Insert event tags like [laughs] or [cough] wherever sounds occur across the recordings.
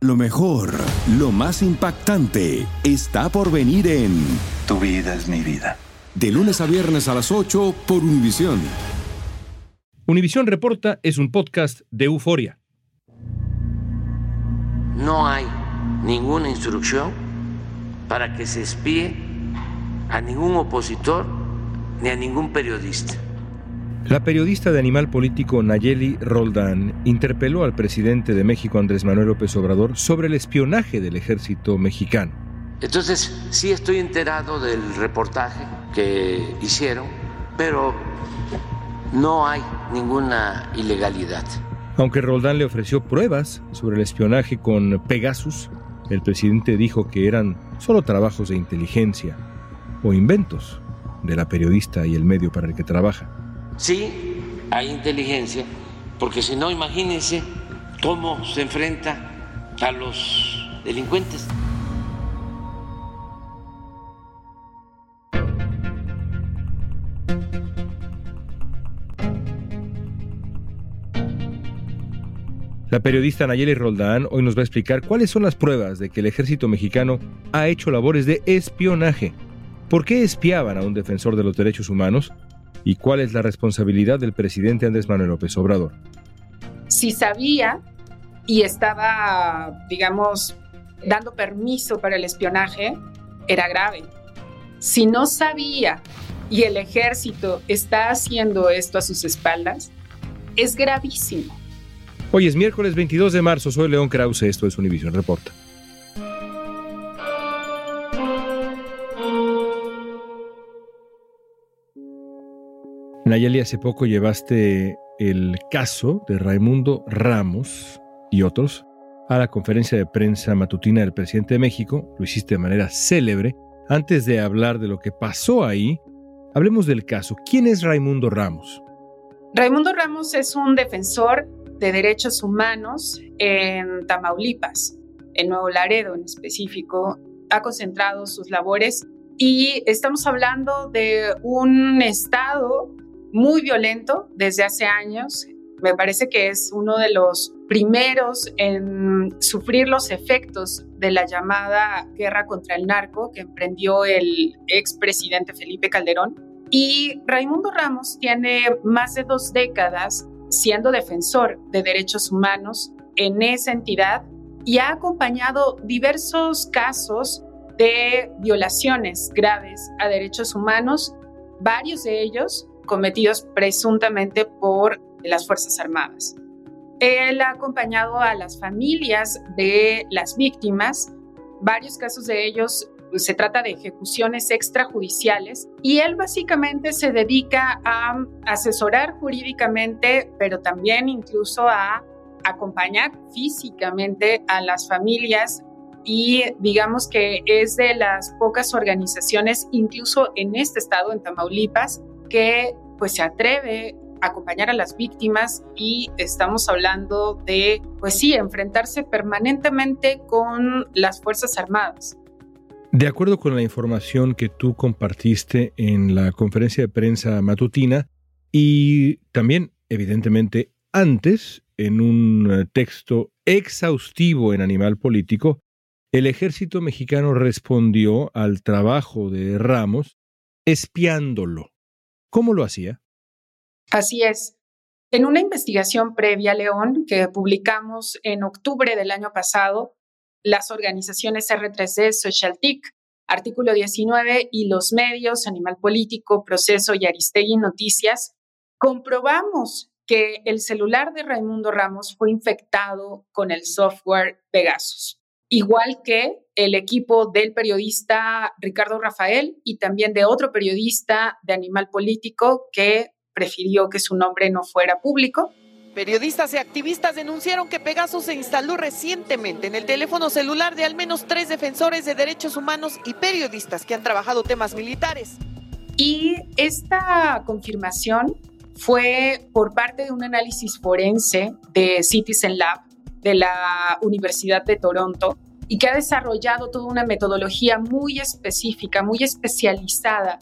Lo mejor, lo más impactante, está por venir en Tu vida es mi vida. De lunes a viernes a las 8 por Univisión. Univisión Reporta es un podcast de euforia. No hay ninguna instrucción para que se espíe a ningún opositor ni a ningún periodista. La periodista de Animal Político Nayeli Roldán interpeló al presidente de México Andrés Manuel López Obrador sobre el espionaje del ejército mexicano. Entonces, sí estoy enterado del reportaje que hicieron, pero no hay ninguna ilegalidad. Aunque Roldán le ofreció pruebas sobre el espionaje con Pegasus, el presidente dijo que eran solo trabajos de inteligencia o inventos de la periodista y el medio para el que trabaja. Sí, hay inteligencia, porque si no, imagínense cómo se enfrenta a los delincuentes. La periodista Nayeli Roldán hoy nos va a explicar cuáles son las pruebas de que el ejército mexicano ha hecho labores de espionaje, por qué espiaban a un defensor de los derechos humanos y cuál es la responsabilidad del presidente Andrés Manuel López Obrador. Si sabía y estaba, digamos, dando permiso para el espionaje, era grave. Si no sabía y el ejército está haciendo esto a sus espaldas, es gravísimo. Hoy es miércoles 22 de marzo, soy León Krause, esto es Univision Reporta. Nayeli, hace poco llevaste el caso de Raimundo Ramos y otros a la conferencia de prensa matutina del presidente de México, lo hiciste de manera célebre. Antes de hablar de lo que pasó ahí, hablemos del caso. ¿Quién es Raimundo Ramos? Raimundo Ramos es un defensor de Derechos Humanos en Tamaulipas, en Nuevo Laredo en específico, ha concentrado sus labores y estamos hablando de un estado muy violento desde hace años. Me parece que es uno de los primeros en sufrir los efectos de la llamada guerra contra el narco que emprendió el expresidente Felipe Calderón. Y Raimundo Ramos tiene más de dos décadas siendo defensor de derechos humanos en esa entidad y ha acompañado diversos casos de violaciones graves a derechos humanos, varios de ellos cometidos presuntamente por las Fuerzas Armadas. Él ha acompañado a las familias de las víctimas, varios casos de ellos pues, se trata de ejecuciones extrajudiciales y él básicamente se dedica a asesorar jurídicamente, pero también incluso a acompañar físicamente a las familias y digamos que es de las pocas organizaciones, incluso en este estado, en Tamaulipas, que pues se atreve a acompañar a las víctimas y estamos hablando de, pues sí, enfrentarse permanentemente con las Fuerzas Armadas. De acuerdo con la información que tú compartiste en la conferencia de prensa matutina y también, evidentemente, antes, en un eh, texto exhaustivo en Animal Político, el ejército mexicano respondió al trabajo de Ramos espiándolo. ¿Cómo lo hacía? Así es. En una investigación previa, León, que publicamos en octubre del año pasado, las organizaciones R3D, SocialTIC, Artículo 19 y los medios, Animal Político, Proceso y Aristegui Noticias, comprobamos que el celular de Raimundo Ramos fue infectado con el software Pegasus, igual que el equipo del periodista Ricardo Rafael y también de otro periodista de Animal Político que prefirió que su nombre no fuera público Periodistas y activistas denunciaron que Pegasus se instaló recientemente en el teléfono celular de al menos tres defensores de derechos humanos y periodistas que han trabajado temas militares. Y esta confirmación fue por parte de un análisis forense de Citizen Lab de la Universidad de Toronto y que ha desarrollado toda una metodología muy específica, muy especializada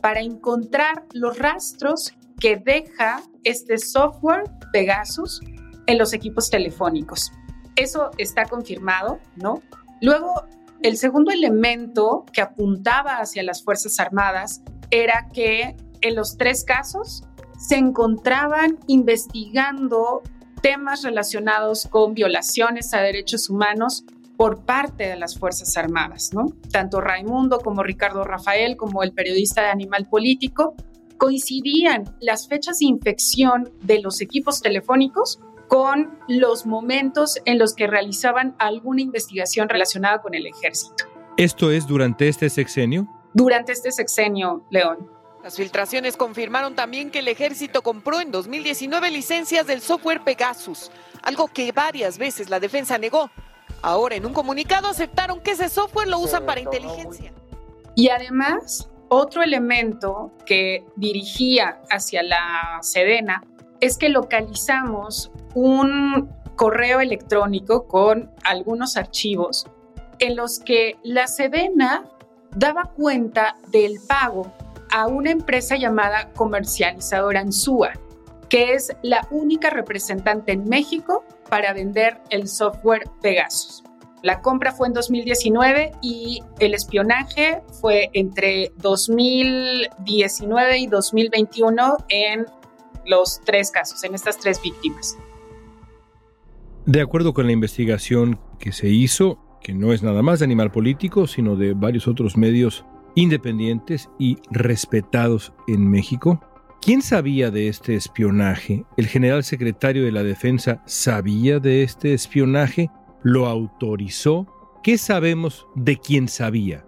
para encontrar los rastros que deja este software Pegasus en los equipos telefónicos. Eso está confirmado, ¿no? Luego, el segundo elemento que apuntaba hacia las Fuerzas Armadas era que en los tres casos se encontraban investigando temas relacionados con violaciones a derechos humanos por parte de las Fuerzas Armadas, ¿no? Tanto Raimundo como Ricardo Rafael, como el periodista de Animal Político, coincidían las fechas de infección de los equipos telefónicos con los momentos en los que realizaban alguna investigación relacionada con el ejército. ¿Esto es durante este sexenio? Durante este sexenio, León. Las filtraciones confirmaron también que el ejército compró en 2019 licencias del software Pegasus, algo que varias veces la defensa negó. Ahora en un comunicado aceptaron que ese software lo usan para inteligencia. Y además, otro elemento que dirigía hacia la Sedena es que localizamos un correo electrónico con algunos archivos en los que la Sedena daba cuenta del pago a una empresa llamada comercializadora Ansúa, que es la única representante en México para vender el software Pegasus. La compra fue en 2019 y el espionaje fue entre 2019 y 2021 en los tres casos, en estas tres víctimas. De acuerdo con la investigación que se hizo, que no es nada más de Animal Político, sino de varios otros medios independientes y respetados en México, ¿quién sabía de este espionaje? ¿El general secretario de la Defensa sabía de este espionaje? ¿Lo autorizó? ¿Qué sabemos de quién sabía?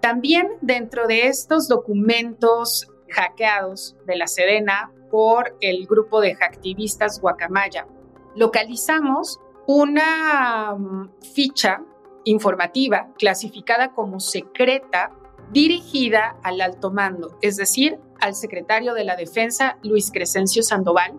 También dentro de estos documentos hackeados de la Sedena por el grupo de hacktivistas Guacamaya, localizamos una mm, ficha informativa clasificada como secreta dirigida al alto mando, es decir, al secretario de la Defensa, Luis Crescencio Sandoval,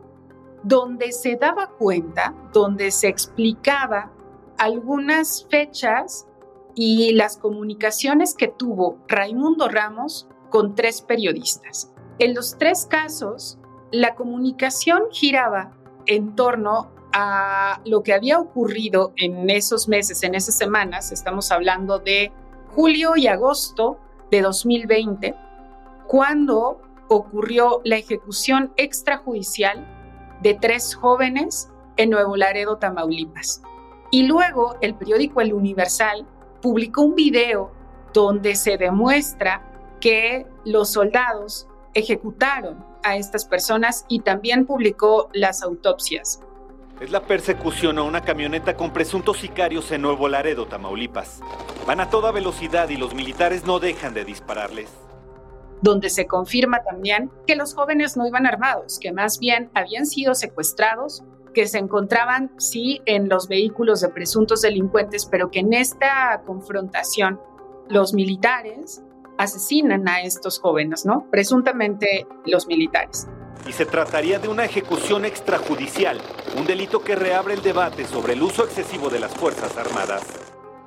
donde se daba cuenta, donde se explicaba algunas fechas y las comunicaciones que tuvo Raimundo Ramos con tres periodistas. En los tres casos, la comunicación giraba en torno a lo que había ocurrido en esos meses, en esas semanas, estamos hablando de julio y agosto de 2020, cuando ocurrió la ejecución extrajudicial de tres jóvenes en Nuevo Laredo, Tamaulipas. Y luego el periódico El Universal publicó un video donde se demuestra que los soldados ejecutaron a estas personas y también publicó las autopsias. Es la persecución a una camioneta con presuntos sicarios en Nuevo Laredo, Tamaulipas. Van a toda velocidad y los militares no dejan de dispararles. Donde se confirma también que los jóvenes no iban armados, que más bien habían sido secuestrados que se encontraban, sí, en los vehículos de presuntos delincuentes, pero que en esta confrontación los militares asesinan a estos jóvenes, ¿no? Presuntamente los militares. Y se trataría de una ejecución extrajudicial, un delito que reabre el debate sobre el uso excesivo de las Fuerzas Armadas.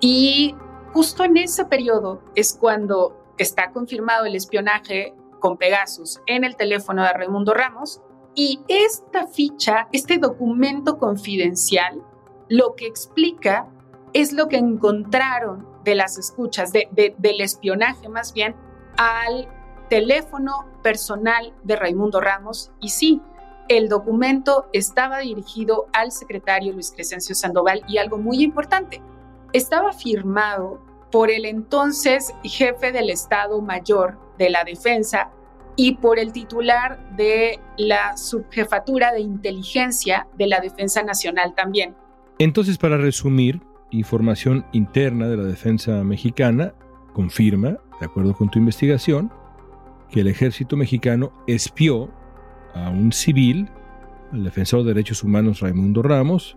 Y justo en ese periodo es cuando está confirmado el espionaje con Pegasus en el teléfono de Raimundo Ramos y esta ficha, este documento confidencial, lo que explica es lo que encontraron de las escuchas, del espionaje más bien, al teléfono personal de Raimundo Ramos. Y sí, el documento estaba dirigido al secretario Luis Crescencio Sandoval y algo muy importante, estaba firmado por el entonces jefe del Estado Mayor de la Defensa, y por el titular de la subjefatura de inteligencia de la Defensa Nacional también. Entonces, para resumir, información interna de la defensa mexicana confirma, de acuerdo con tu investigación, que el ejército mexicano espió a un civil al defensor de derechos humanos Raimundo Ramos,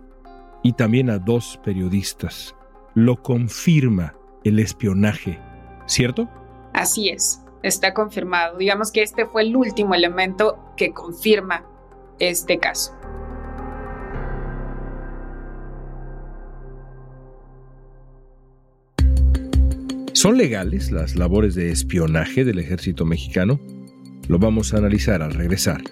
y también a dos periodistas. Lo confirma el espionaje, ¿cierto? Así es, está confirmado. Digamos que este fue el último elemento que confirma este caso. ¿Son legales las labores de espionaje del ejército mexicano? Lo vamos a analizar al regresar.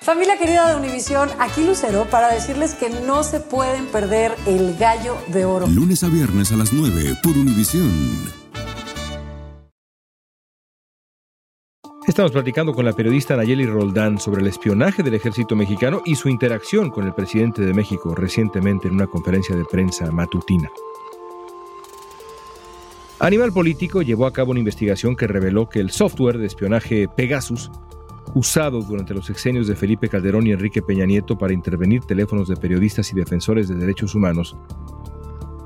Familia querida de Univisión, aquí Lucero para decirles que no se pueden perder el gallo de oro. Lunes a viernes a las 9 por Univisión. Estamos platicando con la periodista Nayeli Roldán sobre el espionaje del ejército mexicano y su interacción con el presidente de México recientemente en una conferencia de prensa matutina. Animal Político llevó a cabo una investigación que reveló que el software de espionaje Pegasus, usado durante los sexenios de Felipe Calderón y Enrique Peña Nieto para intervenir teléfonos de periodistas y defensores de derechos humanos,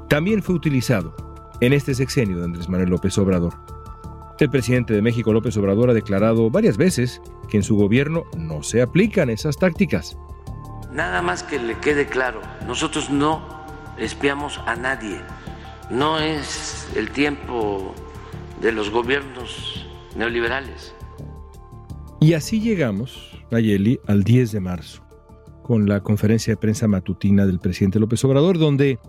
también fue utilizado en este sexenio de Andrés Manuel López Obrador. El presidente de México, López Obrador, ha declarado varias veces que en su gobierno no se aplican esas tácticas. Nada más que le quede claro, nosotros no espiamos a nadie. No es el tiempo de los gobiernos neoliberales. Y así llegamos, Nayeli, al 10 de marzo, con la conferencia de prensa matutina del presidente López Obrador, donde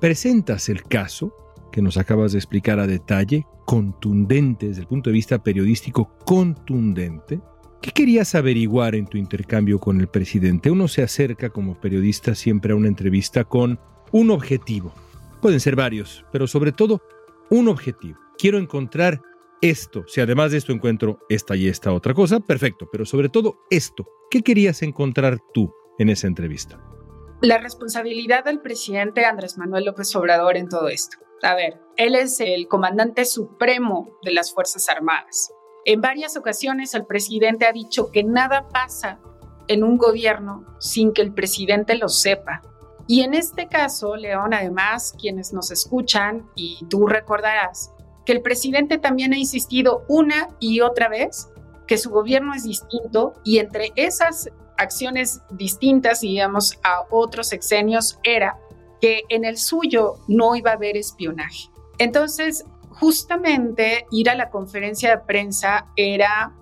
presentas el caso que nos acabas de explicar a detalle, contundente desde el punto de vista periodístico, contundente. ¿Qué querías averiguar en tu intercambio con el presidente? Uno se acerca como periodista siempre a una entrevista con un objetivo. Pueden ser varios, pero sobre todo un objetivo. Quiero encontrar esto. Si además de esto encuentro esta y esta otra cosa, perfecto, pero sobre todo esto. ¿Qué querías encontrar tú en esa entrevista? La responsabilidad del presidente Andrés Manuel López Obrador en todo esto. A ver, él es el comandante supremo de las Fuerzas Armadas. En varias ocasiones el presidente ha dicho que nada pasa en un gobierno sin que el presidente lo sepa. Y en este caso, León, además, quienes nos escuchan, y tú recordarás, que el presidente también ha insistido una y otra vez que su gobierno es distinto y entre esas acciones distintas, digamos, a otros sexenios era que en el suyo no iba a haber espionaje. Entonces, justamente ir a la conferencia de prensa era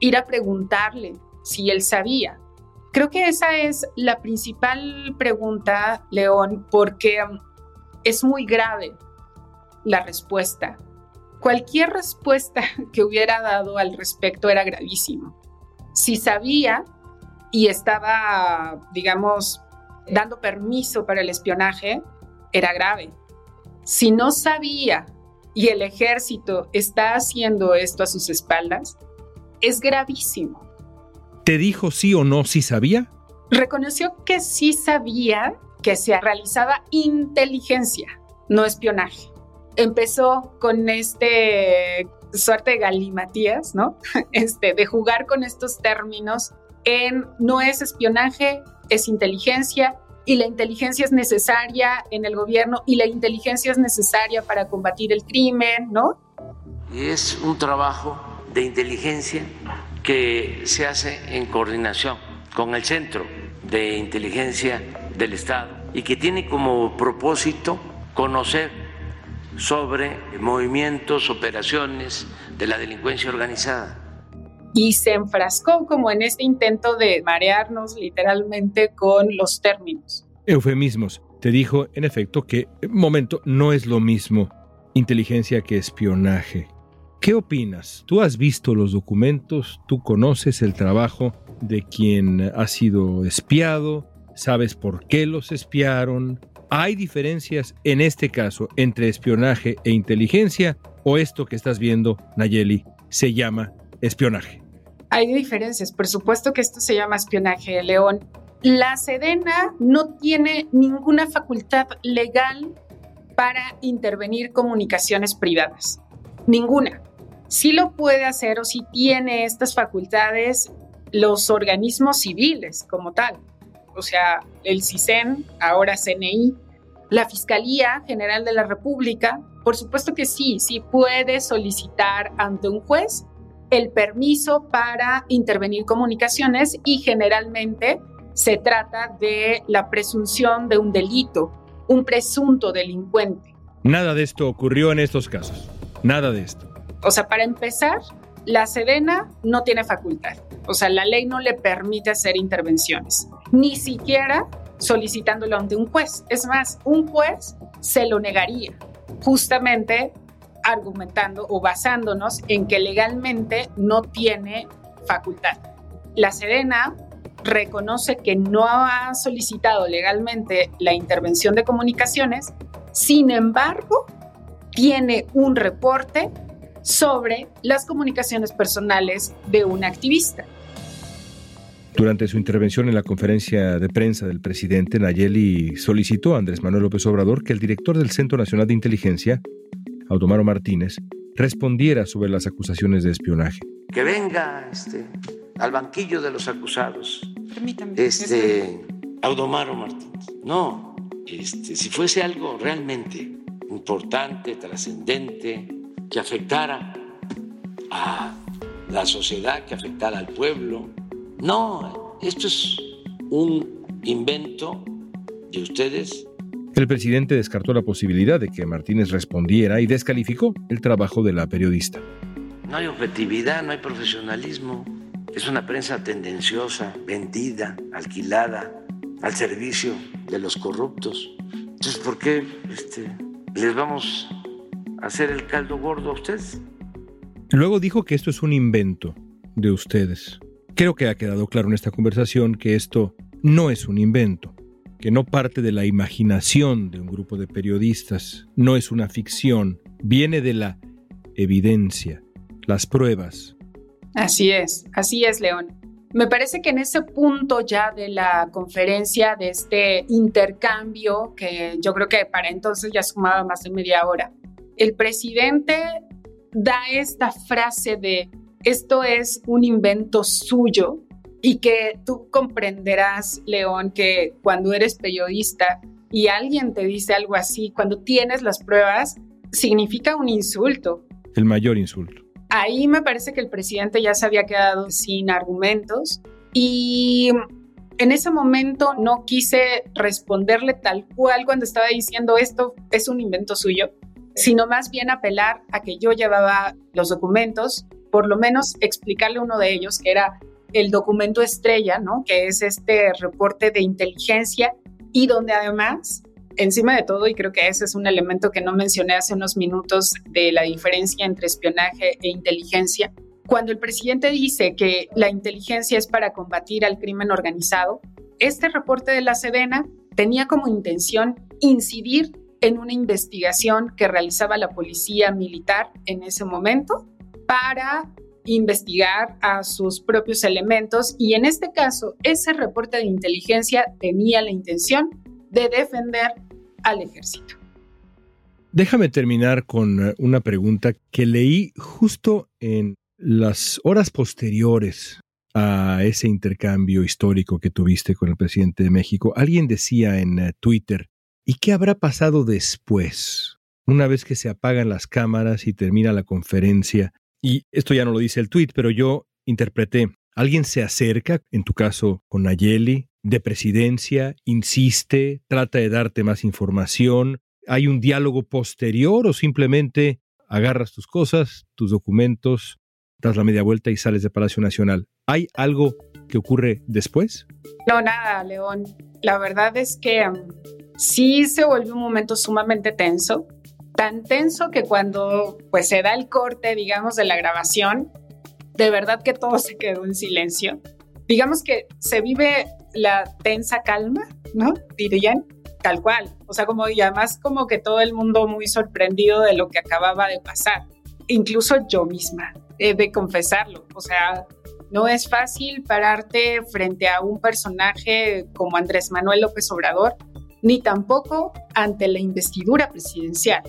ir a preguntarle si él sabía. Creo que esa es la principal pregunta, León, porque um, es muy grave la respuesta. Cualquier respuesta [laughs] que hubiera dado al respecto era gravísimo. Si sabía y estaba, digamos, dando permiso para el espionaje era grave. Si no sabía y el ejército está haciendo esto a sus espaldas, es gravísimo. ¿Te dijo sí o no si sabía? Reconoció que sí sabía que se realizaba inteligencia, no espionaje. Empezó con este suerte de galimatías, ¿no? [laughs] Este, de jugar con estos términos en no es espionaje, es inteligencia y la inteligencia es necesaria en el gobierno y la inteligencia es necesaria para combatir el crimen, ¿no? Es un trabajo de inteligencia que se hace en coordinación con el Centro de Inteligencia del Estado y que tiene como propósito conocer sobre movimientos, operaciones de la delincuencia organizada y se enfrascó como en este intento de marearnos literalmente con los términos. Eufemismos. Te dijo, en efecto, que, momento, no es lo mismo inteligencia que espionaje. ¿Qué opinas? ¿Tú has visto los documentos? ¿Tú conoces el trabajo de quien ha sido espiado? ¿Sabes por qué los espiaron? ¿Hay diferencias en este caso entre espionaje e inteligencia? ¿O esto que estás viendo, Nayeli, se llama espionaje? Hay diferencias. Por supuesto que esto se llama espionaje, León. La Sedena no tiene ninguna facultad legal para intervenir comunicaciones privadas. Ninguna. Sí lo puede hacer o sí tiene estas facultades los organismos civiles como tal. O sea, el CISEN, ahora CNI, la Fiscalía General de la República, Por supuesto que sí, sí puede solicitar ante un juez el permiso para intervenir comunicaciones y generalmente se trata de la presunción de un delito, un presunto delincuente. Nada de esto ocurrió en estos casos. Nada de esto. O sea, para empezar, la Sedena no tiene facultad. O sea, la ley no le permite hacer intervenciones, ni siquiera solicitándolo ante un juez. Es más, un juez se lo negaría, justamente argumentando o basándonos en que legalmente no tiene facultad. La Sedena reconoce que no ha solicitado legalmente la intervención de comunicaciones, sin embargo, tiene un reporte sobre las comunicaciones personales de un activista. Durante su intervención en la conferencia de prensa del presidente, Nayeli solicitó a Andrés Manuel López Obrador que el director del Centro Nacional de Inteligencia, Automaro Martínez, respondiera sobre las acusaciones de espionaje. Que venga este, al banquillo de los acusados. Permítame. Este, Audomaro Martínez. No, este, si fuese algo realmente importante, trascendente, que afectara a la sociedad, que afectara al pueblo. No, esto es un invento de ustedes. El presidente descartó la posibilidad de que Martínez respondiera y descalificó el trabajo de la periodista. No hay objetividad, no hay profesionalismo. Es una prensa tendenciosa, vendida, alquilada, al servicio de los corruptos. Entonces, ¿por qué este, les vamos a hacer el caldo gordo a ustedes? Luego dijo que esto es un invento de ustedes. Creo que ha quedado claro en esta conversación que esto no es un invento, que no parte de la imaginación de un grupo de periodistas, no es una ficción, viene de la evidencia, las pruebas, Así es, así es, León. Me parece que en ese punto ya de la conferencia, de este intercambio, que yo creo que para entonces ya sumaba más de media hora, el presidente da esta frase de esto es un invento suyo y que tú comprenderás, León, que cuando eres periodista y alguien te dice algo así, cuando tienes las pruebas, significa un insulto. El mayor insulto. Ahí me parece que el presidente ya se había quedado sin argumentos y en ese momento no quise responderle tal cual cuando estaba diciendo esto es un invento suyo, sino más bien apelar a que yo llevaba los documentos, por lo menos explicarle uno de ellos, que era el documento estrella, ¿no? Que es este reporte de inteligencia y donde además encima de todo, y creo que ese es un elemento que no mencioné hace unos minutos de la diferencia entre espionaje e inteligencia, cuando el presidente dice que la inteligencia es para combatir al crimen organizado, este reporte de la Sedena tenía como intención incidir en una investigación que realizaba la policía militar en ese momento para investigar a sus propios elementos y en este caso ese reporte de inteligencia tenía la intención de defender al ejército. Déjame terminar con eh, una pregunta que leí justo en las horas posteriores a ese intercambio histórico que tuviste con el presidente de México. Alguien decía en eh, Twitter, ¿y qué habrá pasado después? Una vez que se apagan las cámaras y termina la conferencia, y esto ya no lo dice el tweet, pero yo interpreté, alguien se acerca, en tu caso con Nayeli, de presidencia, insiste, trata de darte más información, hay un diálogo posterior o simplemente agarras tus cosas, tus documentos, das la media vuelta y sales de Palacio Nacional. ¿Hay algo que ocurre después? No, nada, León. La verdad es que um, sí se volvió un momento sumamente tenso, tan tenso que cuando pues se da el corte, digamos, de la grabación, de verdad que todo se quedó en silencio. Digamos que se vive la tensa calma, ¿no? Dirían, tal cual. O sea, como y además como que todo el mundo muy sorprendido de lo que acababa de pasar. Incluso yo misma, he de confesarlo. O sea, no es fácil pararte frente a un personaje como Andrés Manuel López Obrador, ni tampoco ante la investidura presidencial.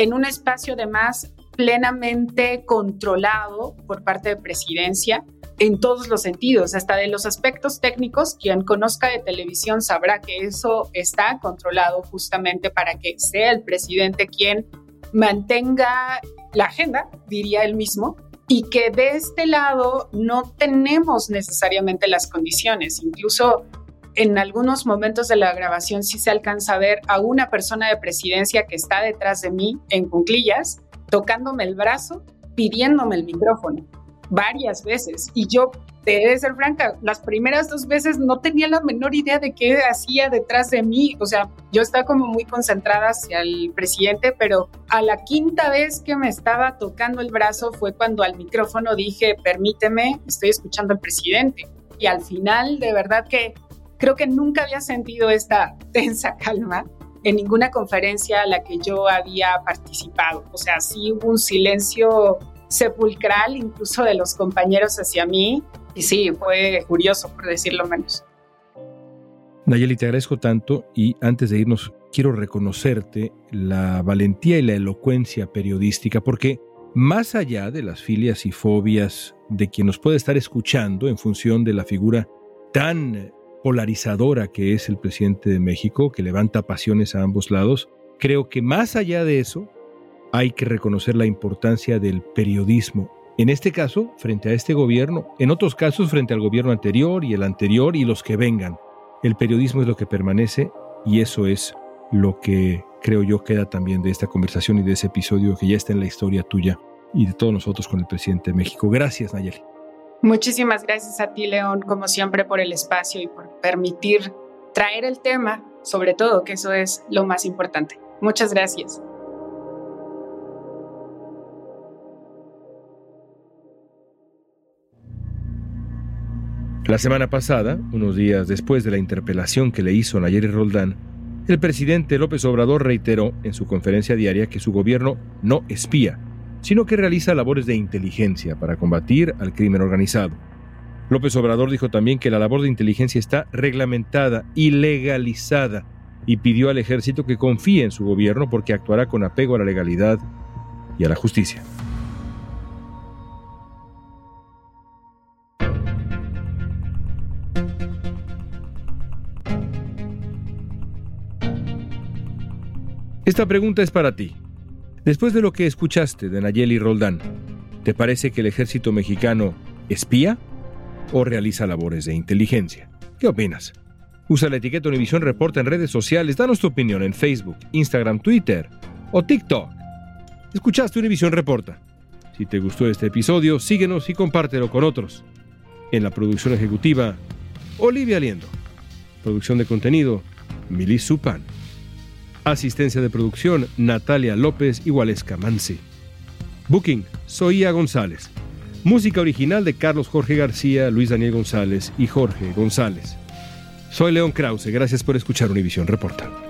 En un espacio además plenamente controlado por parte de presidencia, en todos los sentidos, hasta de los aspectos técnicos. Quien conozca de televisión sabrá que eso está controlado justamente para que sea el presidente quien mantenga la agenda, diría él mismo, y que de este lado no tenemos necesariamente las condiciones. Incluso en algunos momentos de la grabación sí se alcanza a ver a una persona de presidencia que está detrás de mí en cunclillas, tocándome el brazo, pidiéndome el micrófono varias veces. Y yo, de ser franca, las primeras dos veces no tenía la menor idea de qué hacía detrás de mí. O sea, yo estaba como muy concentrada hacia el presidente, pero a la quinta vez que me estaba tocando el brazo fue cuando al micrófono dije, permíteme, estoy escuchando al presidente. Y al final, de verdad que creo que nunca había sentido esta [laughs] tensa calma en ninguna conferencia a la que yo había participado. O sea, sí hubo un silencio sepulcral incluso de los compañeros hacia mí. Y sí, fue curioso, por decirlo menos. Nayeli, te agradezco tanto y antes de irnos quiero reconocerte la valentía y la elocuencia periodística porque más allá de las filias y fobias de quien nos puede estar escuchando en función de la figura tan polarizadora que es el presidente de México, que levanta pasiones a ambos lados, creo que más allá de eso, hay que reconocer la importancia del periodismo. En este caso, frente a este gobierno, en otros casos, frente al gobierno anterior y el anterior y los que vengan. El periodismo es lo que permanece y eso es lo que creo yo queda también de esta conversación y de ese episodio que ya está en la historia tuya y de todos nosotros con el presidente de México. Gracias, Nayeli. Muchísimas gracias a ti, León, como siempre, por el espacio y por permitir traer el tema, sobre todo, que eso es lo más importante. Muchas gracias. La semana pasada, unos días después de la interpelación que le hizo Nayeli Roldán, el presidente López Obrador reiteró en su conferencia diaria que su gobierno no espía, sino que realiza labores de inteligencia para combatir al crimen organizado. López Obrador dijo también que la labor de inteligencia está reglamentada y legalizada y pidió al ejército que confíe en su gobierno porque actuará con apego a la legalidad y a la justicia. Esta pregunta es para ti. Después de lo que escuchaste de Nayeli Roldán, ¿te parece que el ejército mexicano espía o realiza labores de inteligencia? ¿Qué opinas? Usa la etiqueta Univisión Reporta en redes sociales. Danos tu opinión en Facebook, Instagram, Twitter o TikTok. Escuchaste Univisión Reporta. Si te gustó este episodio, síguenos y compártelo con otros. En la producción ejecutiva, Olivia Liendo. Producción de contenido, Milly Supan. Asistencia de producción, Natalia López y Waleska Mansi. Booking, Soía González. Música original de Carlos Jorge García, Luis Daniel González y Jorge González. Soy León Krause, gracias por escuchar Univisión Reporta.